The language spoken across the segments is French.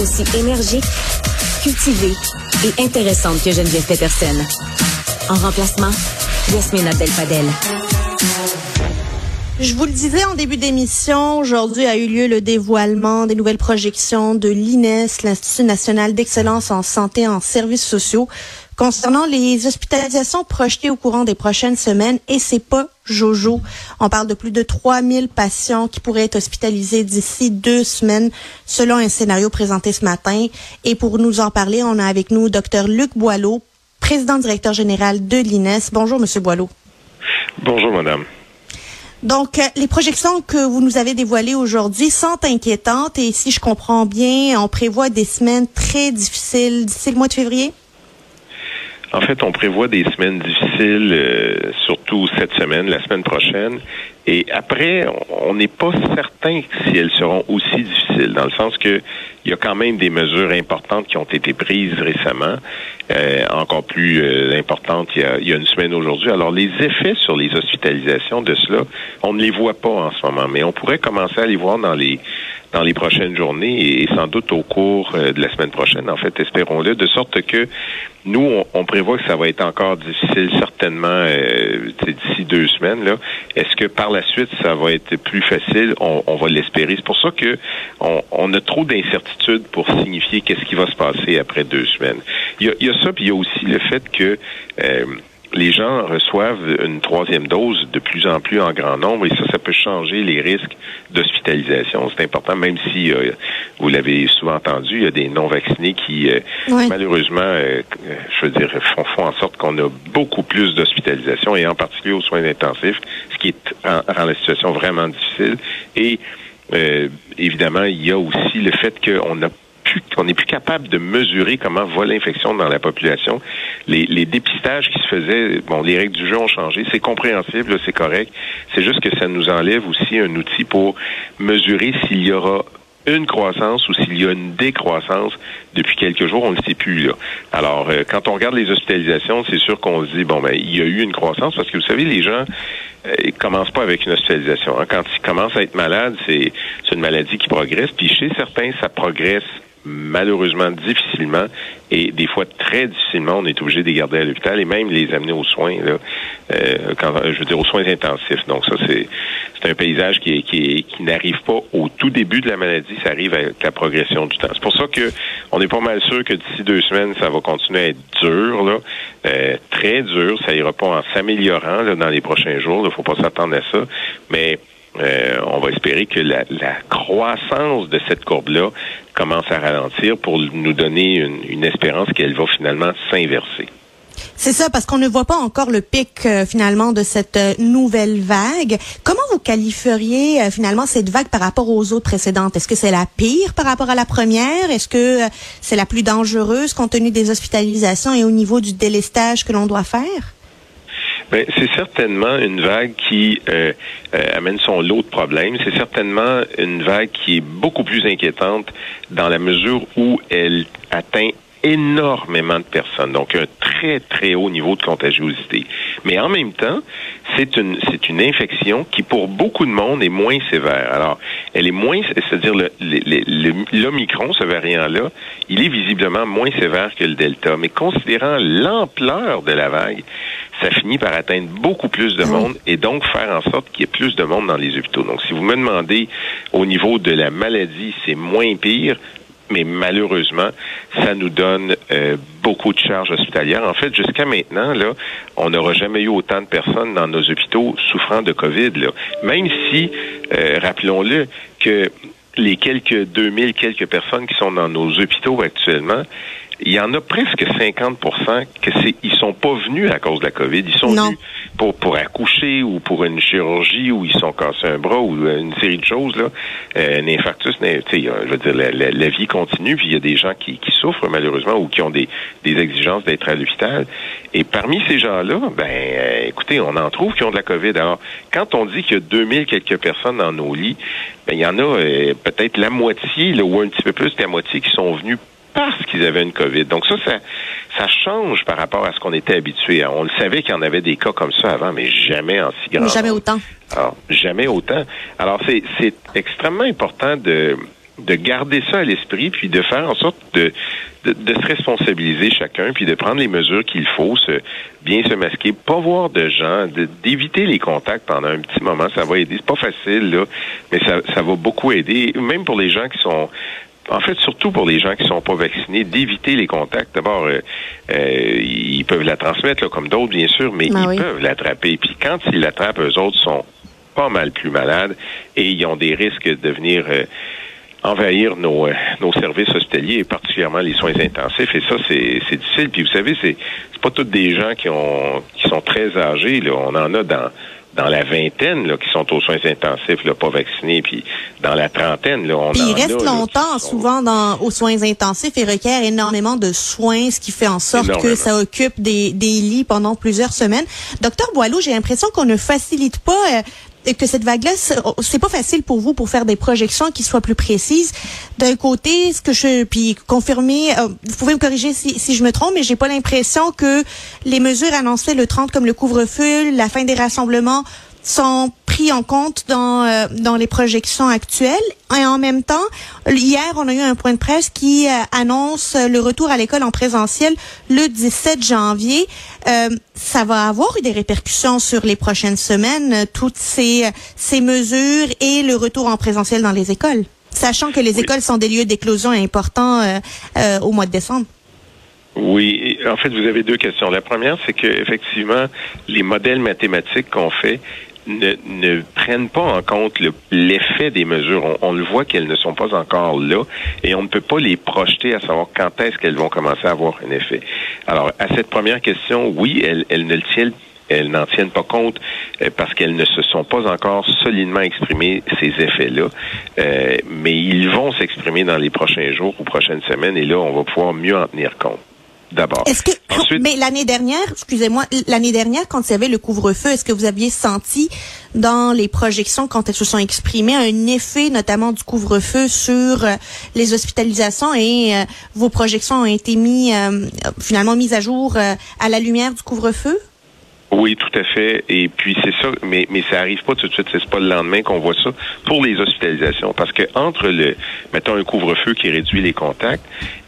aussi énergique, cultivée et intéressante que Geneviève Peterson. En remplacement, Yasmine Abdel-Fadel. Je vous le disais en début d'émission, aujourd'hui a eu lieu le dévoilement des nouvelles projections de l'INES, l'Institut national d'excellence en santé en services sociaux, concernant les hospitalisations projetées au courant des prochaines semaines. Et c'est pas Jojo. On parle de plus de 3000 patients qui pourraient être hospitalisés d'ici deux semaines, selon un scénario présenté ce matin. Et pour nous en parler, on a avec nous Dr Luc Boileau, président directeur général de l'INES. Bonjour, Monsieur Boileau. Bonjour, madame. Donc, euh, les projections que vous nous avez dévoilées aujourd'hui sont inquiétantes et si je comprends bien, on prévoit des semaines très difficiles d'ici le mois de février? En fait, on prévoit des semaines difficiles, euh, surtout cette semaine, la semaine prochaine. Et après, on n'est pas certain si elles seront aussi difficiles, dans le sens que il y a quand même des mesures importantes qui ont été prises récemment, euh, encore plus euh, importantes il y, a, il y, a, une semaine aujourd'hui. Alors, les effets sur les hospitalisations de cela, on ne les voit pas en ce moment, mais on pourrait commencer à les voir dans les dans les prochaines journées et sans doute au cours euh, de la semaine prochaine, en fait, espérons-le, de sorte que nous, on, on, prévoit que ça va être encore difficile, certainement, euh, d'ici deux semaines. Là. Est-ce que par la suite, ça va être plus facile? On, on va l'espérer. C'est pour ça que on, on a trop d'incertitudes pour signifier qu'est-ce qui va se passer après deux semaines. Il y a ça, puis il y a aussi le fait que euh, les gens reçoivent une troisième dose de plus en plus en grand nombre et ça, ça peut changer les risques d'hospitalisation. C'est important, même si, euh, vous l'avez souvent entendu, il y a des non-vaccinés qui, euh, oui. malheureusement, euh, je veux dire, font, font en sorte qu'on a beaucoup plus d'hospitalisation et en particulier aux soins intensifs, ce qui est, rend, rend la situation vraiment difficile. Et évidemment, il y a aussi le fait qu'on a on n'est plus capable de mesurer comment va l'infection dans la population. Les, les, dépistages qui se faisaient, bon, les règles du jeu ont changé, c'est compréhensible, c'est correct. C'est juste que ça nous enlève aussi un outil pour mesurer s'il y aura une croissance ou s'il y a une décroissance depuis quelques jours, on ne le sait plus là. Alors, euh, quand on regarde les hospitalisations, c'est sûr qu'on se dit bon ben il y a eu une croissance parce que vous savez les gens euh, commencent pas avec une hospitalisation. Hein. Quand ils commencent à être malades, c'est une maladie qui progresse. Puis chez certains, ça progresse malheureusement difficilement et des fois très difficilement, on est obligé de les garder à l'hôpital et même les amener aux soins, là, euh, quand, je veux dire aux soins intensifs. Donc ça, c'est c'est un paysage qui, qui, qui n'arrive pas au tout début de la maladie, ça arrive avec la progression du temps. C'est pour ça que on est pas mal sûr que d'ici deux semaines, ça va continuer à être dur, là, euh, très dur. Ça ira pas en s'améliorant dans les prochains jours. Il faut pas s'attendre à ça, mais euh, on va espérer que la, croissance de cette courbe-là commence à ralentir pour nous donner une, espérance qu'elle va finalement s'inverser. C'est ça, parce qu'on ne voit pas encore le pic euh, finalement de cette euh, nouvelle vague. Comment vous qualifieriez finalement cette vague par rapport aux autres précédentes? Est-ce que c'est la pire par rapport à la première? Est-ce que c'est la plus dangereuse compte tenu des hospitalisations et au niveau du délestage que l'on doit faire? C'est certainement une vague qui euh, euh, amène son lot de problèmes. C'est certainement une vague qui est beaucoup plus inquiétante dans la mesure où elle atteint énormément de personnes, donc un très très haut niveau de contagiosité. Mais en même temps, c'est une c'est une infection qui pour beaucoup de monde est moins sévère. Alors, elle est moins, c'est-à-dire l'omicron, ce variant-là, il est visiblement moins sévère que le delta. Mais considérant l'ampleur de la vague, ça finit par atteindre beaucoup plus de monde et donc faire en sorte qu'il y ait plus de monde dans les hôpitaux. Donc, si vous me demandez au niveau de la maladie, c'est moins pire, mais malheureusement, ça nous donne euh, beaucoup de charges hospitalières. En fait, jusqu'à maintenant, là, on n'aura jamais eu autant de personnes dans nos hôpitaux souffrant de COVID. Là. Même si, euh, rappelons-le, que les quelques 2000 quelques personnes qui sont dans nos hôpitaux actuellement, il y en a presque 50% que c'est ils sont pas venus à cause de la COVID, ils sont non. venus pour pour accoucher ou pour une chirurgie ou ils sont cassés un bras ou une série de choses là, euh, un infarctus, tu sais, je veux dire la, vie continue puis il y a des gens qui, qui souffrent malheureusement ou qui ont des des exigences d'être à l'hôpital et parmi ces gens-là, ben euh, écoutez, on en trouve qui ont de la COVID. Alors quand on dit qu'il y a 2000 quelques personnes dans nos lits, ben il y en a euh, peut-être la moitié là, ou un petit peu plus de la moitié qui sont venus parce qu'ils avaient une COVID. Donc ça, ça, ça change par rapport à ce qu'on était habitué. On le savait qu'il y en avait des cas comme ça avant, mais jamais en si grand. Jamais autant. Alors, jamais autant. Alors, c'est, c'est extrêmement important de, de garder ça à l'esprit, puis de faire en sorte de, de, se responsabiliser chacun, puis de prendre les mesures qu'il faut, se, bien se masquer, pas voir de gens, d'éviter les contacts pendant un petit moment, ça va aider. C'est pas facile, là, mais ça, ça va beaucoup aider, même pour les gens qui sont en fait, surtout pour les gens qui sont pas vaccinés, d'éviter les contacts. D'abord, euh, euh, ils peuvent la transmettre, là, comme d'autres, bien sûr, mais ben ils peuvent l'attraper. Puis quand ils l'attrapent, eux autres sont pas mal plus malades et ils ont des risques de venir euh, envahir nos, euh, nos services hospitaliers et particulièrement les soins intensifs. Et ça, c'est, c'est difficile. Puis vous savez, c'est, c'est pas tous des gens qui ont qui sont très âgés. Là. On en a dans dans la vingtaine là, qui sont aux soins intensifs, là, pas vaccinés, puis dans la trentaine, là, on puis en ils restent longtemps, souvent dans, aux soins intensifs et requièrent énormément de soins, ce qui fait en sorte que ça occupe des, des lits pendant plusieurs semaines. Docteur Boileau, j'ai l'impression qu'on ne facilite pas euh, que cette vague-là, oh, c'est pas facile pour vous pour faire des projections qui soient plus précises. D'un côté, ce que je puis confirmer, euh, vous pouvez me corriger si, si je me trompe, mais j'ai pas l'impression que les mesures annoncées le 30 comme le couvre-feu, la fin des rassemblements sont pris en compte dans, euh, dans les projections actuelles. Et en même temps, hier, on a eu un point de presse qui euh, annonce le retour à l'école en présentiel le 17 janvier. Euh, ça va avoir eu des répercussions sur les prochaines semaines, toutes ces, ces mesures et le retour en présentiel dans les écoles, sachant que les écoles sont des lieux d'éclosion importants au mois de décembre. Oui, en fait, vous avez deux questions. La première, c'est que effectivement, les modèles mathématiques qu'on fait ne, ne prennent pas en compte l'effet des mesures. On, le voit qu'elles ne sont pas encore là et on ne peut pas les projeter à savoir quand est-ce qu'elles vont commencer à avoir un effet. Alors, à cette première question, oui, elles, elles ne le tiennent elles n'en tiennent pas compte euh, parce qu'elles ne se sont pas encore solidement exprimées ces effets-là. Euh, mais ils vont s'exprimer dans les prochains jours ou prochaines semaines et là, on va pouvoir mieux en tenir compte d'abord. Est-ce que, mais l'année dernière, excusez-moi, l'année dernière, quand il y avait le couvre-feu, est-ce que vous aviez senti dans les projections, quand elles se sont exprimées, un effet notamment du couvre-feu sur euh, les hospitalisations et euh, vos projections ont été mis, euh, finalement mises à jour à la lumière du couvre-feu? Oui, tout à fait. Et puis c'est ça, mais mais ça arrive pas tout de suite. C'est pas le lendemain qu'on voit ça pour les hospitalisations, parce que entre le, mettons un couvre-feu qui réduit les contacts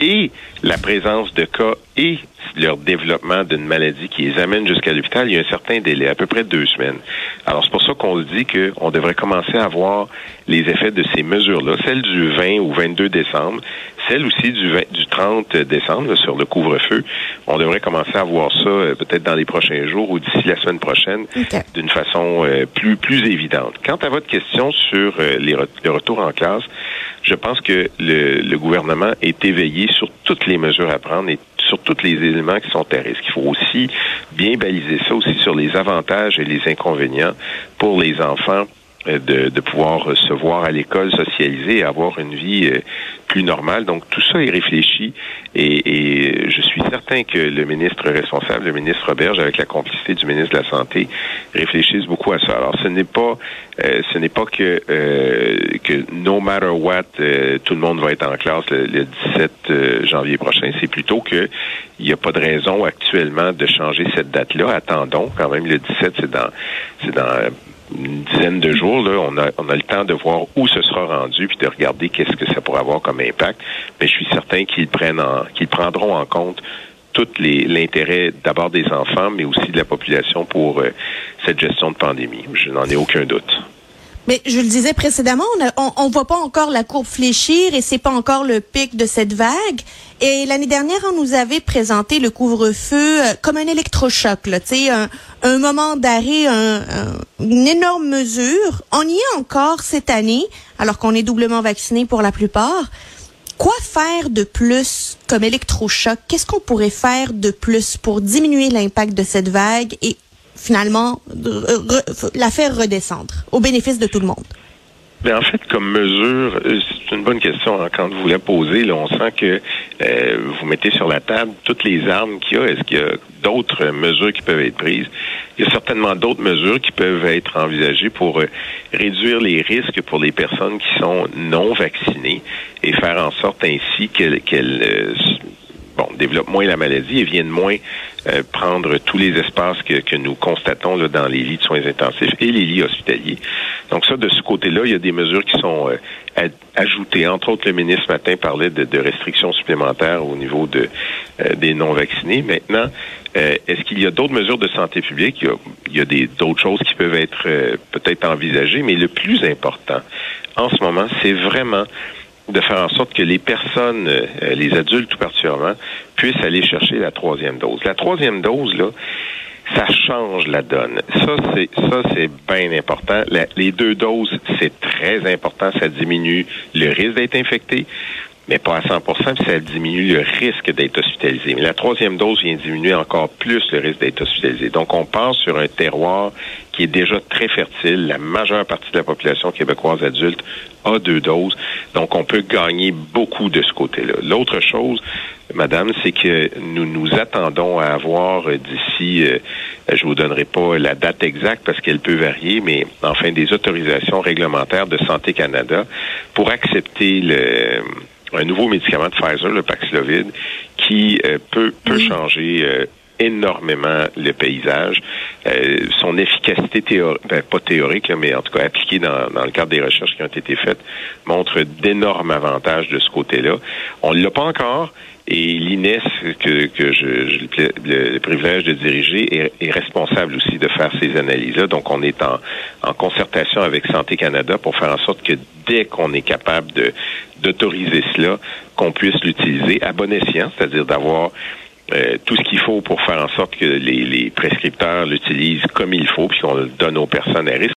et la présence de cas et leur développement d'une maladie qui les amène jusqu'à l'hôpital, il y a un certain délai, à peu près deux semaines. Alors c'est pour ça qu'on dit qu'on devrait commencer à voir les effets de ces mesures-là, celle du 20 ou 22 décembre, celle aussi du, 20, du 30 décembre sur le couvre-feu. On devrait commencer à voir ça euh, peut-être dans les prochains jours ou d'ici la semaine prochaine d'une façon euh, plus plus évidente. Quant à votre question sur euh, les le retour en classe, je pense que le, le gouvernement est éveillé sur toutes les mesures à prendre et sur tous les éléments qui sont à risque. Il faut aussi bien baliser ça aussi sur les avantages et les inconvénients pour les enfants de, de, pouvoir se voir à l'école, socialiser avoir une vie euh, plus normale. Donc tout ça est réfléchi et, et, je suis certain que le ministre responsable, le ministre Roberge, avec la complicité du ministre de la Santé, réfléchissent beaucoup à ça. Alors ce n'est pas euh, ce n'est pas que que no matter what tout le monde va être en classe le, le 17 janvier prochain. C'est plutôt que il n'y a pas de raison actuellement de changer cette date-là. Attendons quand même le 17, c'est dans c'est dans une dizaine de jours, là, on a, on a le temps de voir où ce sera rendu puis de regarder qu'est-ce que ça pourrait avoir comme impact. Mais je suis certain qu'ils prennent qu'ils prendront en compte tout l'intérêt d'abord des enfants, mais aussi de la population pour euh, cette gestion de pandémie. Je n'en ai aucun doute. Mais je le disais précédemment, on ne voit pas encore la courbe fléchir et c'est pas encore le pic de cette vague. Et l'année dernière, on nous avait présenté le couvre-feu euh, comme un électrochoc, là, un, un moment d'arrêt, une énorme mesure. On y est encore cette année, alors qu'on est doublement vacciné pour la plupart. Quoi faire de plus comme électrochoc? Qu'est-ce qu'on pourrait faire de plus pour diminuer l'impact de cette vague et finalement la faire redescendre au bénéfice de tout le monde? Bien, en fait, comme mesure, euh, c'est une bonne question hein, quand vous la posez. On sent que euh, vous mettez sur la table toutes les armes qu'il y a. Est-ce qu'il y a d'autres mesures qui peuvent être prises? Il y a certainement d'autres mesures qui peuvent être envisagées pour euh, réduire les risques pour les personnes qui sont non vaccinées et faire en sorte ainsi qu'elles bon, développent moins la maladie et viennent moins euh, prendre tous les espaces que, que nous constatons là, dans les lits de soins intensifs et les lits hospitaliers. Donc ça, de ce côté-là, il y a des mesures qui sont euh, ajoutées. Entre autres, le ministre matin parlait de, de restrictions supplémentaires au niveau de, euh, des non-vaccinés. Maintenant, est-ce qu'il y a d'autres mesures de santé publique? Il y a, il y a des, d'autres choses qui peuvent être peut-être envisagées, mais le plus important en ce moment, c'est vraiment de faire en sorte que les personnes, euh, les adultes tout particulièrement, puissent aller chercher la troisième dose. La troisième dose, là, ça change la donne. Ça, c'est ça, c'est bien important. les deux doses, c'est très important. Ça diminue le risque d'être infecté mais pas à 100% puis ça diminue le risque d'être hospitalisé. Mais la troisième dose vient diminuer encore plus le risque d'être hospitalisé. Donc, on passe sur un terroir qui est déjà très fertile. La majeure partie de la population québécoise adulte a deux doses. Donc, on peut gagner beaucoup de ce côté-là. L'autre chose, madame, c'est que nous nous attendons à avoir d'ici, euh, je vous donnerai pas la date exacte parce qu'elle peut varier, mais enfin des autorisations réglementaires de Santé Canada pour accepter le un nouveau médicament de Pfizer, le Paxlovid, qui euh, peut, peut changer euh, énormément le paysage. Euh, son efficacité théorique, ben, pas théorique, mais en tout cas appliquée dans, dans, le cadre des recherches qui ont été faites, montre d'énormes avantages de ce côté-là. On ne l'a pas encore. Et l'INES, que, que je, je le, privilège de diriger, est, est, responsable aussi de faire ces analyses-là. Donc, on est en, en concertation avec Santé Canada pour faire en sorte que dès qu'on est capable d'autoriser cela, qu'on puisse l'utiliser à bon escient, c'est-à-dire d'avoir euh, tout ce qu'il faut pour faire en sorte que les, prescripteurs l'utilisent comme il faut, puis qu'on le donne aux personnes à risque.